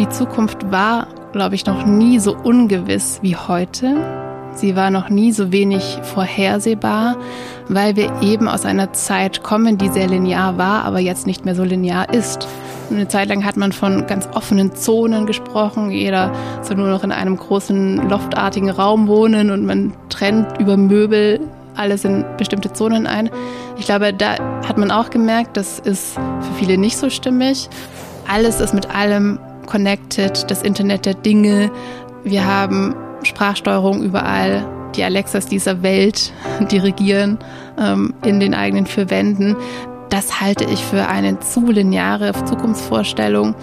Die Zukunft war, glaube ich, noch nie so ungewiss wie heute. Sie war noch nie so wenig vorhersehbar, weil wir eben aus einer Zeit kommen, die sehr linear war, aber jetzt nicht mehr so linear ist. Eine Zeit lang hat man von ganz offenen Zonen gesprochen. Jeder soll nur noch in einem großen loftartigen Raum wohnen und man trennt über Möbel alles in bestimmte Zonen ein. Ich glaube, da hat man auch gemerkt, das ist für viele nicht so stimmig. Alles ist mit allem connected, das Internet der Dinge. Wir haben Sprachsteuerung überall, die Alexas dieser Welt dirigieren ähm, in den eigenen vier Wänden. Das halte ich für eine zu lineare Zukunftsvorstellung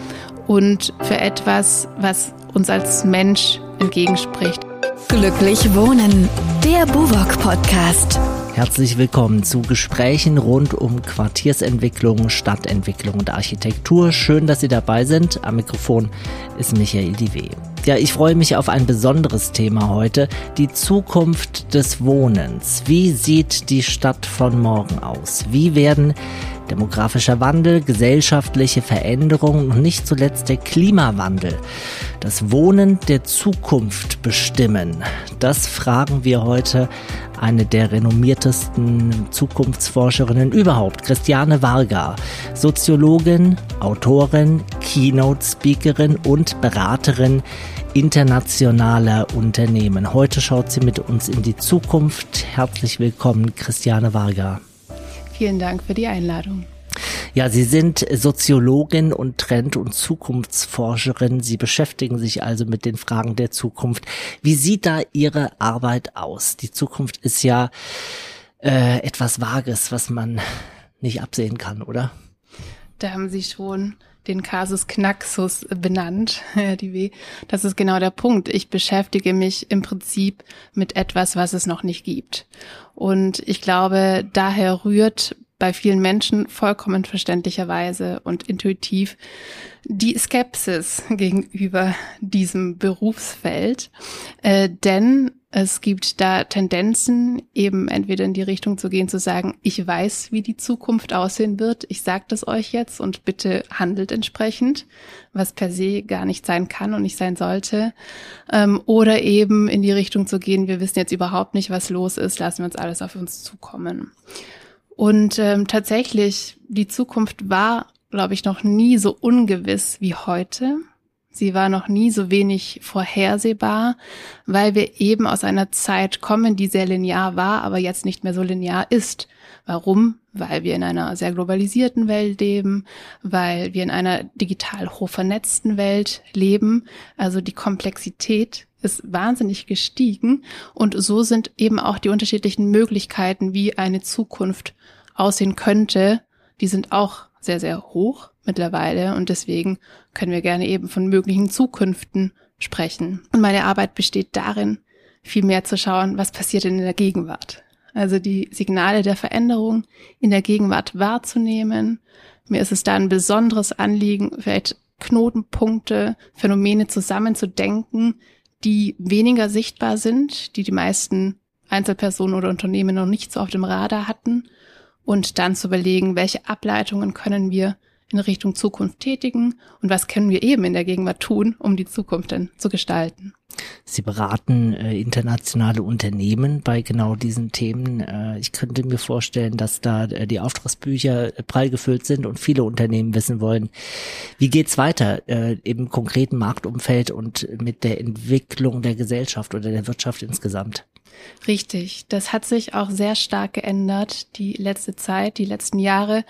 und für etwas, was uns als Mensch entgegenspricht. Glücklich Wohnen, der Buwok Podcast. Herzlich willkommen zu Gesprächen rund um Quartiersentwicklung, Stadtentwicklung und Architektur. Schön, dass Sie dabei sind. Am Mikrofon ist Michael Diwe. Ja, ich freue mich auf ein besonderes Thema heute, die Zukunft des Wohnens. Wie sieht die Stadt von morgen aus? Wie werden demografischer Wandel, gesellschaftliche Veränderungen und nicht zuletzt der Klimawandel das Wohnen der Zukunft bestimmen? Das fragen wir heute eine der renommiertesten Zukunftsforscherinnen überhaupt, Christiane Varga, Soziologin, Autorin, Keynote-Speakerin und Beraterin internationaler Unternehmen. Heute schaut sie mit uns in die Zukunft. Herzlich willkommen, Christiane Varga. Vielen Dank für die Einladung. Ja, Sie sind Soziologin und Trend- und Zukunftsforscherin. Sie beschäftigen sich also mit den Fragen der Zukunft. Wie sieht da Ihre Arbeit aus? Die Zukunft ist ja äh, etwas Vages, was man nicht absehen kann, oder? Da haben Sie schon den Kasus Knaxus benannt, Herr Diwe. Das ist genau der Punkt. Ich beschäftige mich im Prinzip mit etwas, was es noch nicht gibt. Und ich glaube, daher rührt bei vielen Menschen vollkommen verständlicherweise und intuitiv die Skepsis gegenüber diesem Berufsfeld. Äh, denn es gibt da Tendenzen, eben entweder in die Richtung zu gehen, zu sagen, ich weiß, wie die Zukunft aussehen wird, ich sage das euch jetzt und bitte handelt entsprechend, was per se gar nicht sein kann und nicht sein sollte. Ähm, oder eben in die Richtung zu gehen, wir wissen jetzt überhaupt nicht, was los ist, lassen wir uns alles auf uns zukommen. Und ähm, tatsächlich, die Zukunft war, glaube ich, noch nie so ungewiss wie heute. Sie war noch nie so wenig vorhersehbar, weil wir eben aus einer Zeit kommen, die sehr linear war, aber jetzt nicht mehr so linear ist. Warum? Weil wir in einer sehr globalisierten Welt leben, weil wir in einer digital hoch vernetzten Welt leben. Also die Komplexität ist wahnsinnig gestiegen und so sind eben auch die unterschiedlichen Möglichkeiten, wie eine Zukunft aussehen könnte, die sind auch sehr, sehr hoch mittlerweile und deswegen können wir gerne eben von möglichen Zukünften sprechen. Und meine Arbeit besteht darin, viel mehr zu schauen, was passiert denn in der Gegenwart. Also die Signale der Veränderung in der Gegenwart wahrzunehmen. Mir ist es da ein besonderes Anliegen, vielleicht Knotenpunkte, Phänomene zusammenzudenken, die weniger sichtbar sind, die die meisten Einzelpersonen oder Unternehmen noch nicht so auf dem Radar hatten und dann zu überlegen, welche Ableitungen können wir in Richtung Zukunft tätigen und was können wir eben in der Gegenwart tun, um die Zukunft dann zu gestalten. Sie beraten äh, internationale Unternehmen bei genau diesen Themen. Äh, ich könnte mir vorstellen, dass da äh, die Auftragsbücher äh, prall gefüllt sind und viele Unternehmen wissen wollen, wie geht's weiter äh, im konkreten Marktumfeld und mit der Entwicklung der Gesellschaft oder der Wirtschaft insgesamt. Richtig, das hat sich auch sehr stark geändert, die letzte Zeit, die letzten Jahre.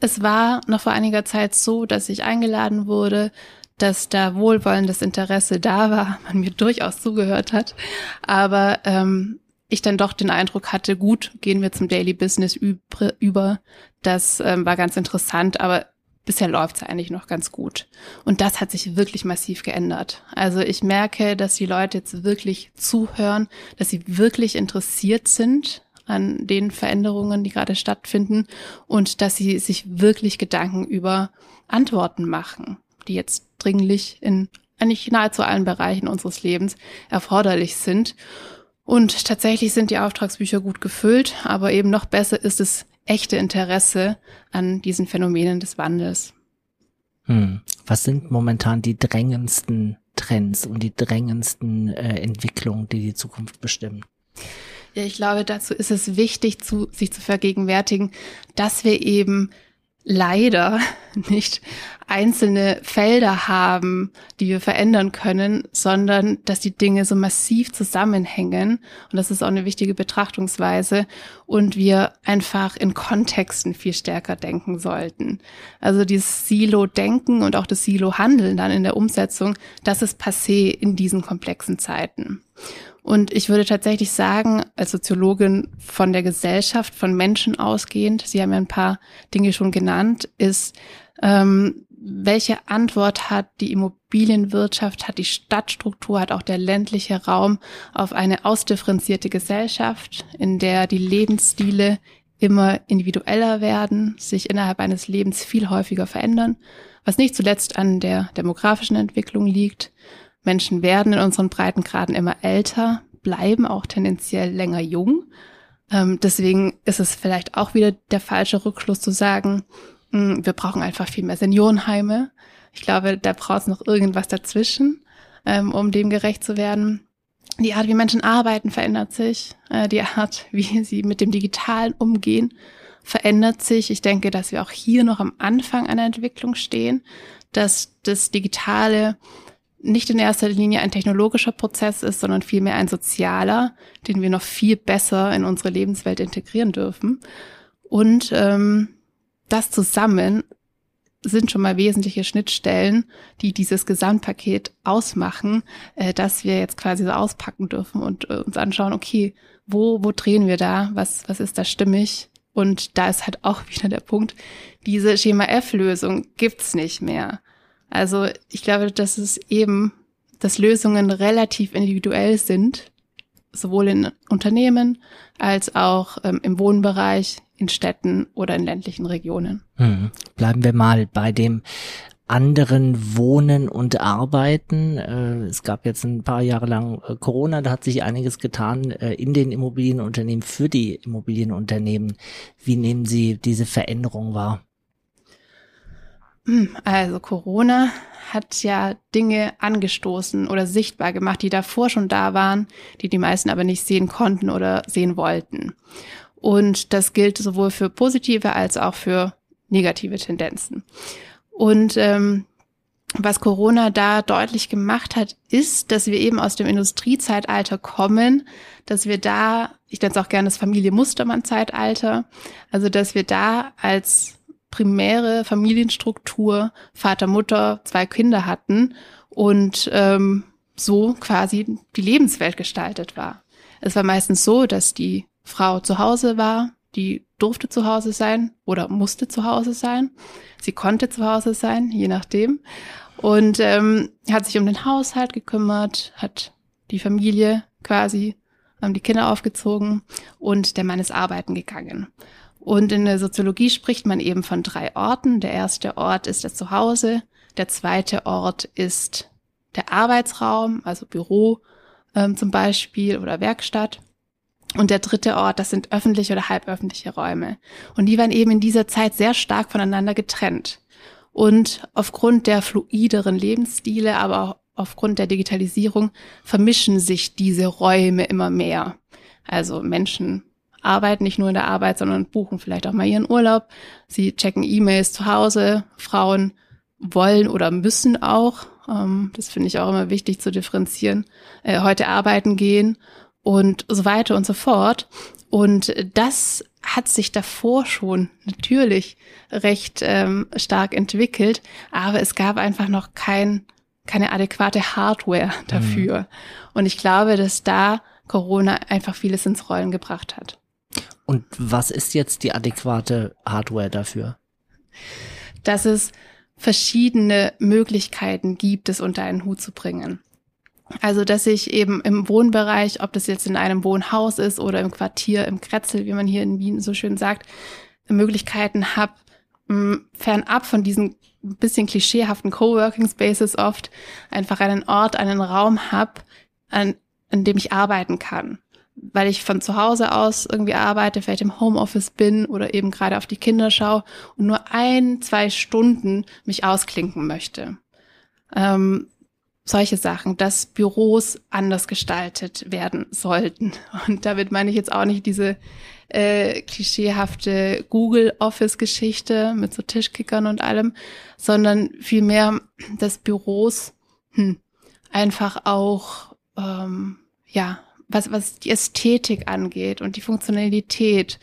Es war noch vor einiger Zeit so, dass ich eingeladen wurde, dass da wohlwollendes Interesse da war, man mir durchaus zugehört hat, aber ähm, ich dann doch den Eindruck hatte, gut, gehen wir zum Daily Business über. Das ähm, war ganz interessant, aber bisher läuft es eigentlich noch ganz gut. Und das hat sich wirklich massiv geändert. Also ich merke, dass die Leute jetzt wirklich zuhören, dass sie wirklich interessiert sind an den Veränderungen, die gerade stattfinden und dass sie sich wirklich Gedanken über Antworten machen, die jetzt dringlich in eigentlich nahezu allen Bereichen unseres Lebens erforderlich sind. Und tatsächlich sind die Auftragsbücher gut gefüllt, aber eben noch besser ist es echte Interesse an diesen Phänomenen des Wandels. Hm. Was sind momentan die drängendsten Trends und die drängendsten äh, Entwicklungen, die die Zukunft bestimmen? Ja, ich glaube, dazu ist es wichtig, zu, sich zu vergegenwärtigen, dass wir eben leider nicht einzelne Felder haben, die wir verändern können, sondern dass die Dinge so massiv zusammenhängen. Und das ist auch eine wichtige Betrachtungsweise. Und wir einfach in Kontexten viel stärker denken sollten. Also dieses Silo-Denken und auch das Silo-Handeln dann in der Umsetzung, das ist passé in diesen komplexen Zeiten. Und ich würde tatsächlich sagen, als Soziologin von der Gesellschaft, von Menschen ausgehend, Sie haben ja ein paar Dinge schon genannt, ist, ähm, welche Antwort hat die Immobilienwirtschaft, hat die Stadtstruktur, hat auch der ländliche Raum auf eine ausdifferenzierte Gesellschaft, in der die Lebensstile immer individueller werden, sich innerhalb eines Lebens viel häufiger verändern, was nicht zuletzt an der demografischen Entwicklung liegt, Menschen werden in unseren Breitengraden immer älter, bleiben auch tendenziell länger jung. Ähm, deswegen ist es vielleicht auch wieder der falsche Rückschluss zu sagen, mh, hm, wir brauchen einfach viel mehr Seniorenheime. Ich glaube, da braucht es noch irgendwas dazwischen, ähm, um dem gerecht zu werden. Die Art, wie Menschen arbeiten, verändert sich. Äh, die Art, wie sie mit dem Digitalen umgehen, verändert sich. Ich denke, dass wir auch hier noch am Anfang einer Entwicklung stehen, dass das Digitale nicht in erster Linie ein technologischer Prozess ist, sondern vielmehr ein sozialer, den wir noch viel besser in unsere Lebenswelt integrieren dürfen. Und ähm, das zusammen sind schon mal wesentliche Schnittstellen, die dieses Gesamtpaket ausmachen, äh, dass wir jetzt quasi so auspacken dürfen und äh, uns anschauen, okay, wo, wo drehen wir da? Was, was ist da stimmig? Und da ist halt auch wieder der Punkt, diese Schema F-Lösung gibt's nicht mehr. Also ich glaube, dass es eben, dass Lösungen relativ individuell sind, sowohl in Unternehmen als auch ähm, im Wohnbereich, in Städten oder in ländlichen Regionen. Hm. Bleiben wir mal bei dem anderen Wohnen und Arbeiten. Äh, es gab jetzt ein paar Jahre lang äh, Corona, da hat sich einiges getan äh, in den Immobilienunternehmen, für die Immobilienunternehmen. Wie nehmen Sie diese Veränderung wahr? Also Corona hat ja Dinge angestoßen oder sichtbar gemacht, die davor schon da waren, die die meisten aber nicht sehen konnten oder sehen wollten. Und das gilt sowohl für positive als auch für negative Tendenzen. Und ähm, was Corona da deutlich gemacht hat, ist, dass wir eben aus dem Industriezeitalter kommen, dass wir da, ich nenne es auch gerne das Familie-Mustermann-Zeitalter, also dass wir da als primäre Familienstruktur, Vater, Mutter, zwei Kinder hatten und ähm, so quasi die Lebenswelt gestaltet war. Es war meistens so, dass die Frau zu Hause war, die durfte zu Hause sein oder musste zu Hause sein. Sie konnte zu Hause sein, je nachdem. Und ähm, hat sich um den Haushalt gekümmert, hat die Familie quasi, haben die Kinder aufgezogen und der Mann ist arbeiten gegangen. Und in der Soziologie spricht man eben von drei Orten. Der erste Ort ist das Zuhause, der zweite Ort ist der Arbeitsraum, also Büro ähm, zum Beispiel oder Werkstatt. Und der dritte Ort, das sind öffentliche oder halböffentliche Räume. Und die waren eben in dieser Zeit sehr stark voneinander getrennt. Und aufgrund der fluideren Lebensstile, aber auch aufgrund der Digitalisierung vermischen sich diese Räume immer mehr. Also Menschen arbeiten nicht nur in der Arbeit, sondern buchen vielleicht auch mal ihren Urlaub. Sie checken E-Mails zu Hause. Frauen wollen oder müssen auch, ähm, das finde ich auch immer wichtig zu differenzieren, äh, heute arbeiten gehen und so weiter und so fort. Und das hat sich davor schon natürlich recht ähm, stark entwickelt, aber es gab einfach noch kein, keine adäquate Hardware dafür. Mhm. Und ich glaube, dass da Corona einfach vieles ins Rollen gebracht hat. Und was ist jetzt die adäquate Hardware dafür? Dass es verschiedene Möglichkeiten gibt, es unter einen Hut zu bringen. Also, dass ich eben im Wohnbereich, ob das jetzt in einem Wohnhaus ist oder im Quartier, im Kretzel, wie man hier in Wien so schön sagt, Möglichkeiten habe, fernab von diesen bisschen klischeehaften Coworking Spaces oft einfach einen Ort, einen Raum habe, an, an dem ich arbeiten kann weil ich von zu Hause aus irgendwie arbeite, vielleicht im Homeoffice bin oder eben gerade auf die Kinder schaue und nur ein, zwei Stunden mich ausklinken möchte. Ähm, solche Sachen, dass Büros anders gestaltet werden sollten. Und damit meine ich jetzt auch nicht diese äh, klischeehafte Google Office Geschichte mit so Tischkickern und allem, sondern vielmehr, dass Büros hm, einfach auch ähm, ja was was die Ästhetik angeht und die Funktionalität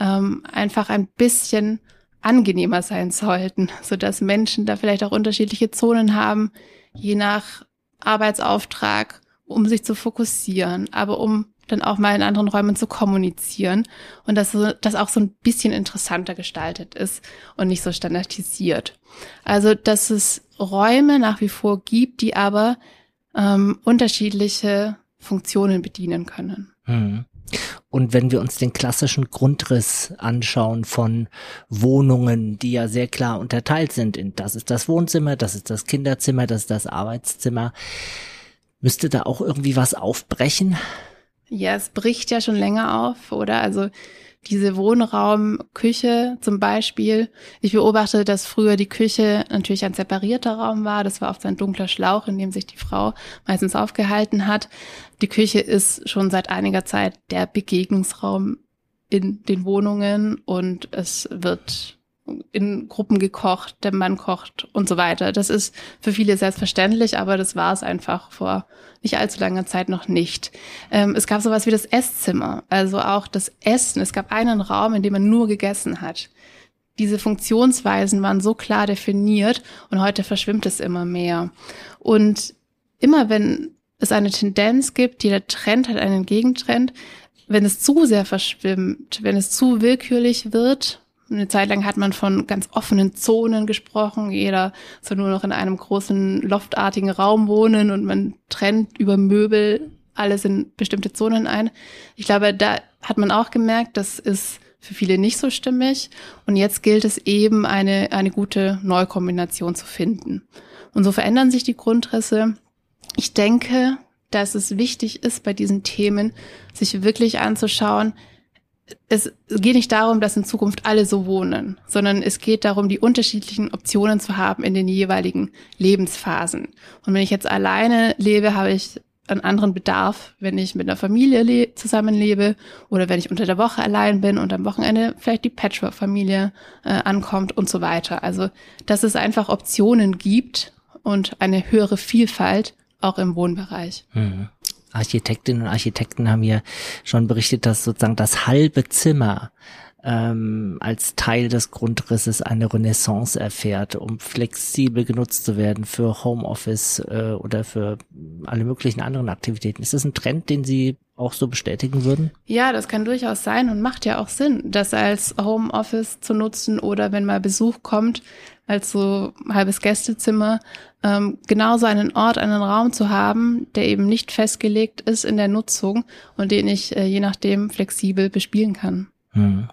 ähm, einfach ein bisschen angenehmer sein sollten, so dass Menschen da vielleicht auch unterschiedliche Zonen haben, je nach Arbeitsauftrag, um sich zu fokussieren, aber um dann auch mal in anderen Räumen zu kommunizieren und dass das auch so ein bisschen interessanter gestaltet ist und nicht so standardisiert. Also, dass es Räume nach wie vor gibt, die aber ähm, unterschiedliche Funktionen bedienen können. Hm. Und wenn wir uns den klassischen Grundriss anschauen von Wohnungen, die ja sehr klar unterteilt sind in das ist das Wohnzimmer, das ist das Kinderzimmer, das ist das Arbeitszimmer, müsste da auch irgendwie was aufbrechen? Ja, es bricht ja schon länger auf, oder? Also diese Wohnraumküche zum Beispiel. Ich beobachte, dass früher die Küche natürlich ein separierter Raum war. Das war oft ein dunkler Schlauch, in dem sich die Frau meistens aufgehalten hat. Die Küche ist schon seit einiger Zeit der Begegnungsraum in den Wohnungen und es wird in Gruppen gekocht, der Mann kocht und so weiter. Das ist für viele selbstverständlich, aber das war es einfach vor nicht allzu langer Zeit noch nicht. Ähm, es gab sowas wie das Esszimmer, also auch das Essen. Es gab einen Raum, in dem man nur gegessen hat. Diese Funktionsweisen waren so klar definiert und heute verschwimmt es immer mehr. Und immer wenn es eine Tendenz gibt, jeder Trend hat einen Gegentrend, wenn es zu sehr verschwimmt, wenn es zu willkürlich wird, eine Zeit lang hat man von ganz offenen Zonen gesprochen. Jeder soll nur noch in einem großen loftartigen Raum wohnen und man trennt über Möbel alles in bestimmte Zonen ein. Ich glaube, da hat man auch gemerkt, das ist für viele nicht so stimmig. Und jetzt gilt es eben, eine, eine gute Neukombination zu finden. Und so verändern sich die Grundrisse. Ich denke, dass es wichtig ist, bei diesen Themen sich wirklich anzuschauen, es geht nicht darum, dass in Zukunft alle so wohnen, sondern es geht darum, die unterschiedlichen Optionen zu haben in den jeweiligen Lebensphasen. Und wenn ich jetzt alleine lebe, habe ich einen anderen Bedarf, wenn ich mit einer Familie zusammenlebe oder wenn ich unter der Woche allein bin und am Wochenende vielleicht die Patchwork-Familie äh, ankommt und so weiter. Also, dass es einfach Optionen gibt und eine höhere Vielfalt auch im Wohnbereich. Mhm. Architektinnen und Architekten haben hier schon berichtet, dass sozusagen das halbe Zimmer ähm, als Teil des Grundrisses eine Renaissance erfährt, um flexibel genutzt zu werden für Homeoffice äh, oder für alle möglichen anderen Aktivitäten. Ist das ein Trend, den Sie auch so bestätigen würden? Ja, das kann durchaus sein und macht ja auch Sinn, das als Homeoffice zu nutzen oder wenn mal Besuch kommt, als so halbes Gästezimmer, ähm, genauso einen Ort, einen Raum zu haben, der eben nicht festgelegt ist in der Nutzung und den ich äh, je nachdem flexibel bespielen kann. Hm.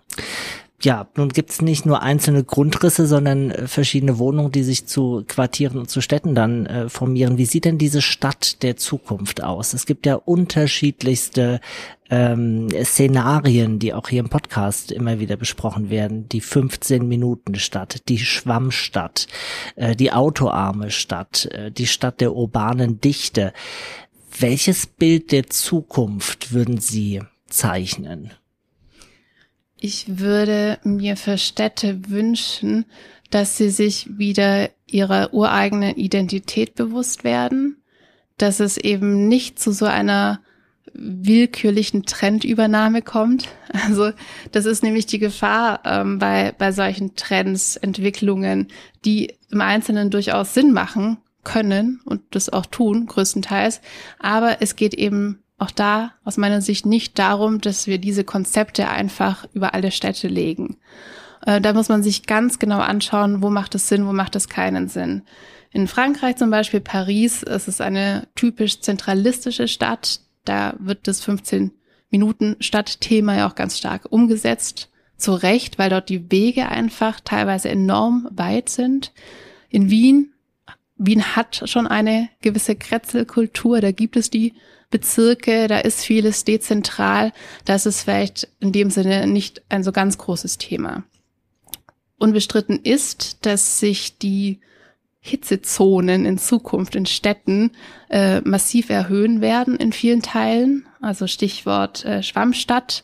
Ja, nun gibt's nicht nur einzelne Grundrisse, sondern äh, verschiedene Wohnungen, die sich zu Quartieren und zu Städten dann äh, formieren. Wie sieht denn diese Stadt der Zukunft aus? Es gibt ja unterschiedlichste ähm, Szenarien, die auch hier im Podcast immer wieder besprochen werden. Die 15-Minuten-Stadt, die Schwammstadt, äh, die autoarme Stadt, äh, die Stadt der urbanen Dichte. Welches Bild der Zukunft würden Sie zeichnen? Ich würde mir für Städte wünschen, dass sie sich wieder ihrer ureigenen Identität bewusst werden, dass es eben nicht zu so einer willkürlichen Trendübernahme kommt. Also das ist nämlich die Gefahr ähm, bei, bei solchen Trends, Entwicklungen, die im Einzelnen durchaus Sinn machen können und das auch tun, größtenteils. Aber es geht eben auch da aus meiner Sicht nicht darum, dass wir diese Konzepte einfach über alle Städte legen. Äh, da muss man sich ganz genau anschauen, wo macht es Sinn, wo macht es keinen Sinn. In Frankreich zum Beispiel Paris, es ist eine typisch zentralistische Stadt. Da wird das 15 Minuten Stadtthema ja auch ganz stark umgesetzt. Zu Recht, weil dort die Wege einfach teilweise enorm weit sind. In Wien Wien hat schon eine gewisse Kretzelkultur, da gibt es die Bezirke, da ist vieles dezentral, das ist vielleicht in dem Sinne nicht ein so ganz großes Thema. Unbestritten ist, dass sich die Hitzezonen in Zukunft in Städten äh, massiv erhöhen werden in vielen Teilen. Also Stichwort äh, Schwammstadt,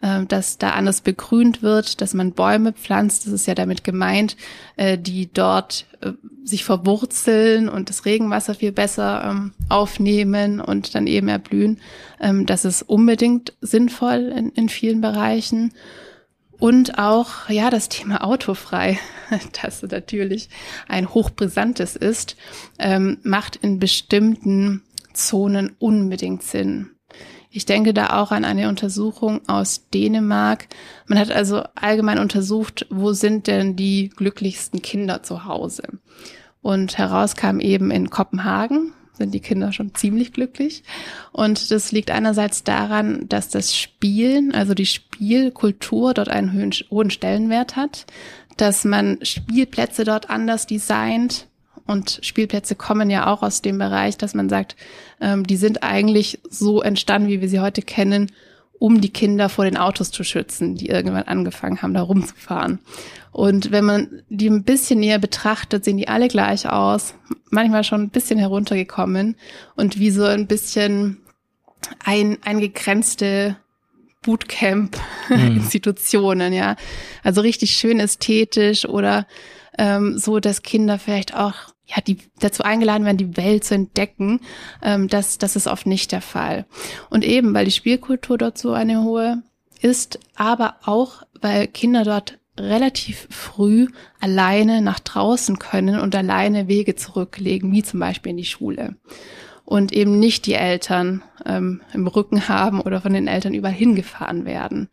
äh, dass da anders begrünt wird, dass man Bäume pflanzt. Das ist ja damit gemeint, äh, die dort äh, sich verwurzeln und das Regenwasser viel besser ähm, aufnehmen und dann eben erblühen. Ähm, das ist unbedingt sinnvoll in, in vielen Bereichen. Und auch, ja, das Thema autofrei, das natürlich ein hochbrisantes ist, ähm, macht in bestimmten Zonen unbedingt Sinn. Ich denke da auch an eine Untersuchung aus Dänemark. Man hat also allgemein untersucht, wo sind denn die glücklichsten Kinder zu Hause? Und herauskam eben in Kopenhagen, sind die Kinder schon ziemlich glücklich. Und das liegt einerseits daran, dass das Spielen, also die Spielkultur dort einen hohen Stellenwert hat, dass man Spielplätze dort anders designt. Und Spielplätze kommen ja auch aus dem Bereich, dass man sagt, ähm, die sind eigentlich so entstanden, wie wir sie heute kennen, um die Kinder vor den Autos zu schützen, die irgendwann angefangen haben, da rumzufahren. Und wenn man die ein bisschen näher betrachtet, sehen die alle gleich aus, manchmal schon ein bisschen heruntergekommen und wie so ein bisschen ein, eingegrenzte Bootcamp-Institutionen, ja. Also richtig schön ästhetisch oder ähm, so, dass Kinder vielleicht auch ja, die dazu eingeladen werden, die Welt zu entdecken, ähm, das, das ist oft nicht der Fall. Und eben, weil die Spielkultur dort so eine hohe ist, aber auch, weil Kinder dort relativ früh alleine nach draußen können und alleine Wege zurücklegen, wie zum Beispiel in die Schule. Und eben nicht die Eltern ähm, im Rücken haben oder von den Eltern überall hingefahren werden.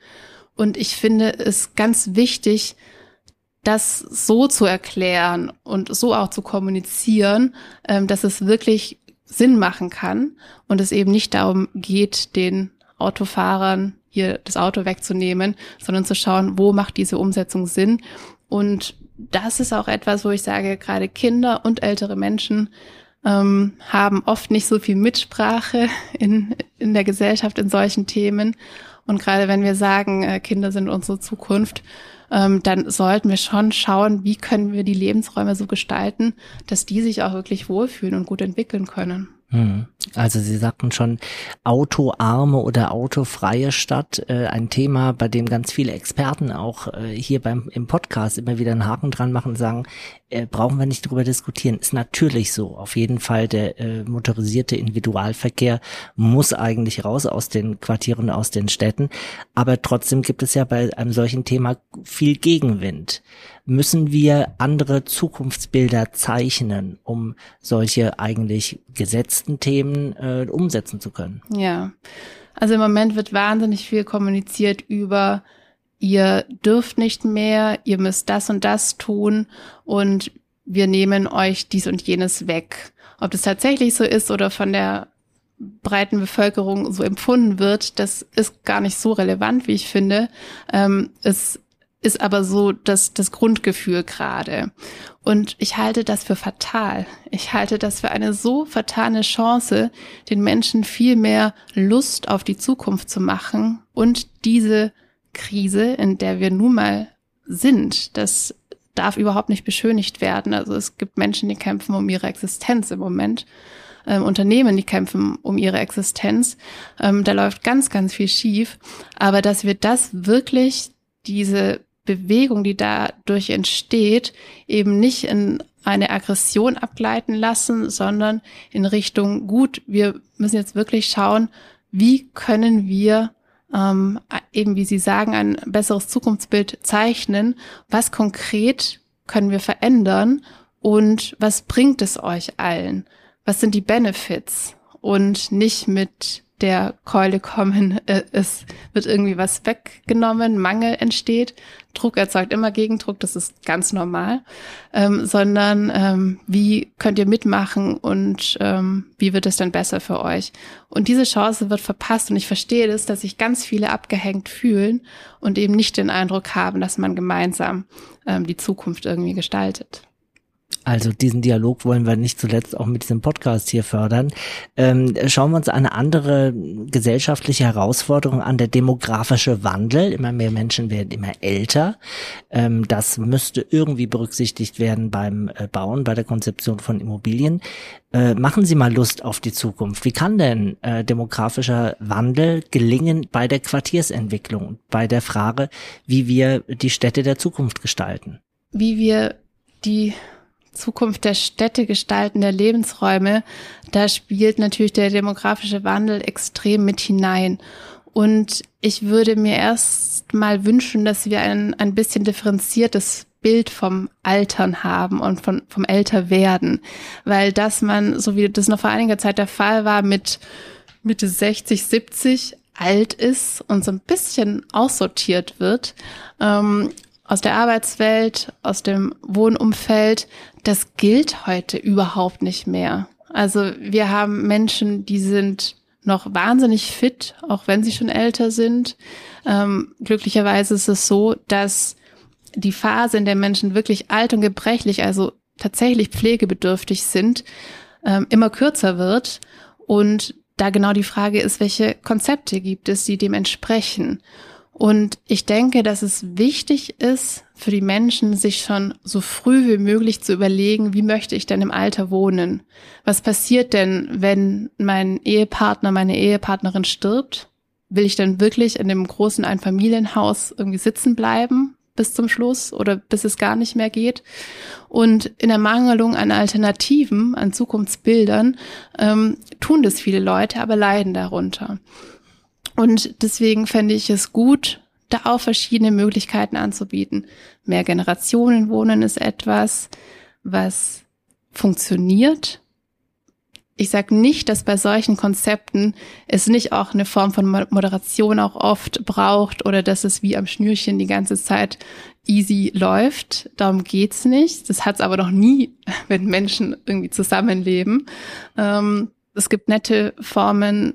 Und ich finde es ganz wichtig, das so zu erklären und so auch zu kommunizieren, ähm, dass es wirklich Sinn machen kann und es eben nicht darum geht, den Autofahrern hier das Auto wegzunehmen, sondern zu schauen, wo macht diese Umsetzung Sinn. Und das ist auch etwas, wo ich sage, gerade Kinder und ältere Menschen ähm, haben oft nicht so viel Mitsprache in, in der Gesellschaft in solchen Themen. Und gerade wenn wir sagen, äh, Kinder sind unsere Zukunft, ähm, dann sollten wir schon schauen, wie können wir die Lebensräume so gestalten, dass die sich auch wirklich wohlfühlen und gut entwickeln können. Hm. Also Sie sagten schon autoarme oder autofreie Stadt, äh, ein Thema, bei dem ganz viele Experten auch äh, hier beim im Podcast immer wieder einen Haken dran machen und sagen, äh, brauchen wir nicht drüber diskutieren. Ist natürlich so. Auf jeden Fall der äh, motorisierte Individualverkehr muss eigentlich raus aus den Quartieren, aus den Städten. Aber trotzdem gibt es ja bei einem solchen Thema viel Gegenwind müssen wir andere Zukunftsbilder zeichnen, um solche eigentlich gesetzten Themen äh, umsetzen zu können. Ja, also im Moment wird wahnsinnig viel kommuniziert über ihr dürft nicht mehr, ihr müsst das und das tun und wir nehmen euch dies und jenes weg. Ob das tatsächlich so ist oder von der breiten Bevölkerung so empfunden wird, das ist gar nicht so relevant, wie ich finde. Ähm, es ist aber so das, das Grundgefühl gerade. Und ich halte das für fatal. Ich halte das für eine so fatale Chance, den Menschen viel mehr Lust auf die Zukunft zu machen und diese Krise, in der wir nun mal sind, das darf überhaupt nicht beschönigt werden. Also es gibt Menschen, die kämpfen um ihre Existenz im Moment. Ähm, Unternehmen, die kämpfen um ihre Existenz. Ähm, da läuft ganz, ganz viel schief. Aber dass wir das wirklich, diese Bewegung, die dadurch entsteht, eben nicht in eine Aggression abgleiten lassen, sondern in Richtung, gut, wir müssen jetzt wirklich schauen, wie können wir ähm, eben, wie Sie sagen, ein besseres Zukunftsbild zeichnen, was konkret können wir verändern und was bringt es euch allen? Was sind die Benefits? Und nicht mit der Keule kommen, äh, es wird irgendwie was weggenommen, Mangel entsteht. Druck erzeugt immer Gegendruck, das ist ganz normal, ähm, sondern ähm, wie könnt ihr mitmachen und ähm, wie wird es dann besser für euch? Und diese Chance wird verpasst und ich verstehe das, dass sich ganz viele abgehängt fühlen und eben nicht den Eindruck haben, dass man gemeinsam ähm, die Zukunft irgendwie gestaltet. Also diesen Dialog wollen wir nicht zuletzt auch mit diesem Podcast hier fördern. Ähm, schauen wir uns eine andere gesellschaftliche Herausforderung an, der demografische Wandel. Immer mehr Menschen werden immer älter. Ähm, das müsste irgendwie berücksichtigt werden beim äh, Bauen, bei der Konzeption von Immobilien. Äh, machen Sie mal Lust auf die Zukunft. Wie kann denn äh, demografischer Wandel gelingen bei der Quartiersentwicklung, bei der Frage, wie wir die Städte der Zukunft gestalten? Wie wir die Zukunft der Städte gestalten, der Lebensräume, da spielt natürlich der demografische Wandel extrem mit hinein. Und ich würde mir erst mal wünschen, dass wir ein, ein bisschen differenziertes Bild vom Altern haben und von, vom Älterwerden. Weil dass man, so wie das noch vor einiger Zeit der Fall war, mit Mitte 60, 70 alt ist und so ein bisschen aussortiert wird, ähm, aus der Arbeitswelt, aus dem Wohnumfeld, das gilt heute überhaupt nicht mehr. Also wir haben Menschen, die sind noch wahnsinnig fit, auch wenn sie schon älter sind. Ähm, glücklicherweise ist es so, dass die Phase, in der Menschen wirklich alt und gebrechlich, also tatsächlich pflegebedürftig sind, ähm, immer kürzer wird. Und da genau die Frage ist, welche Konzepte gibt es, die dem entsprechen. Und ich denke, dass es wichtig ist für die Menschen, sich schon so früh wie möglich zu überlegen, wie möchte ich denn im Alter wohnen? Was passiert denn, wenn mein Ehepartner, meine Ehepartnerin stirbt? Will ich dann wirklich in dem großen Einfamilienhaus irgendwie sitzen bleiben bis zum Schluss oder bis es gar nicht mehr geht? Und in der Mangelung an Alternativen, an Zukunftsbildern, ähm, tun das viele Leute, aber leiden darunter. Und deswegen fände ich es gut, da auch verschiedene Möglichkeiten anzubieten. Mehr Generationen wohnen ist etwas, was funktioniert. Ich sage nicht, dass bei solchen Konzepten es nicht auch eine Form von Moderation auch oft braucht oder dass es wie am Schnürchen die ganze Zeit easy läuft. Darum geht's nicht. Das hat's aber noch nie, wenn Menschen irgendwie zusammenleben. Ähm, es gibt nette Formen,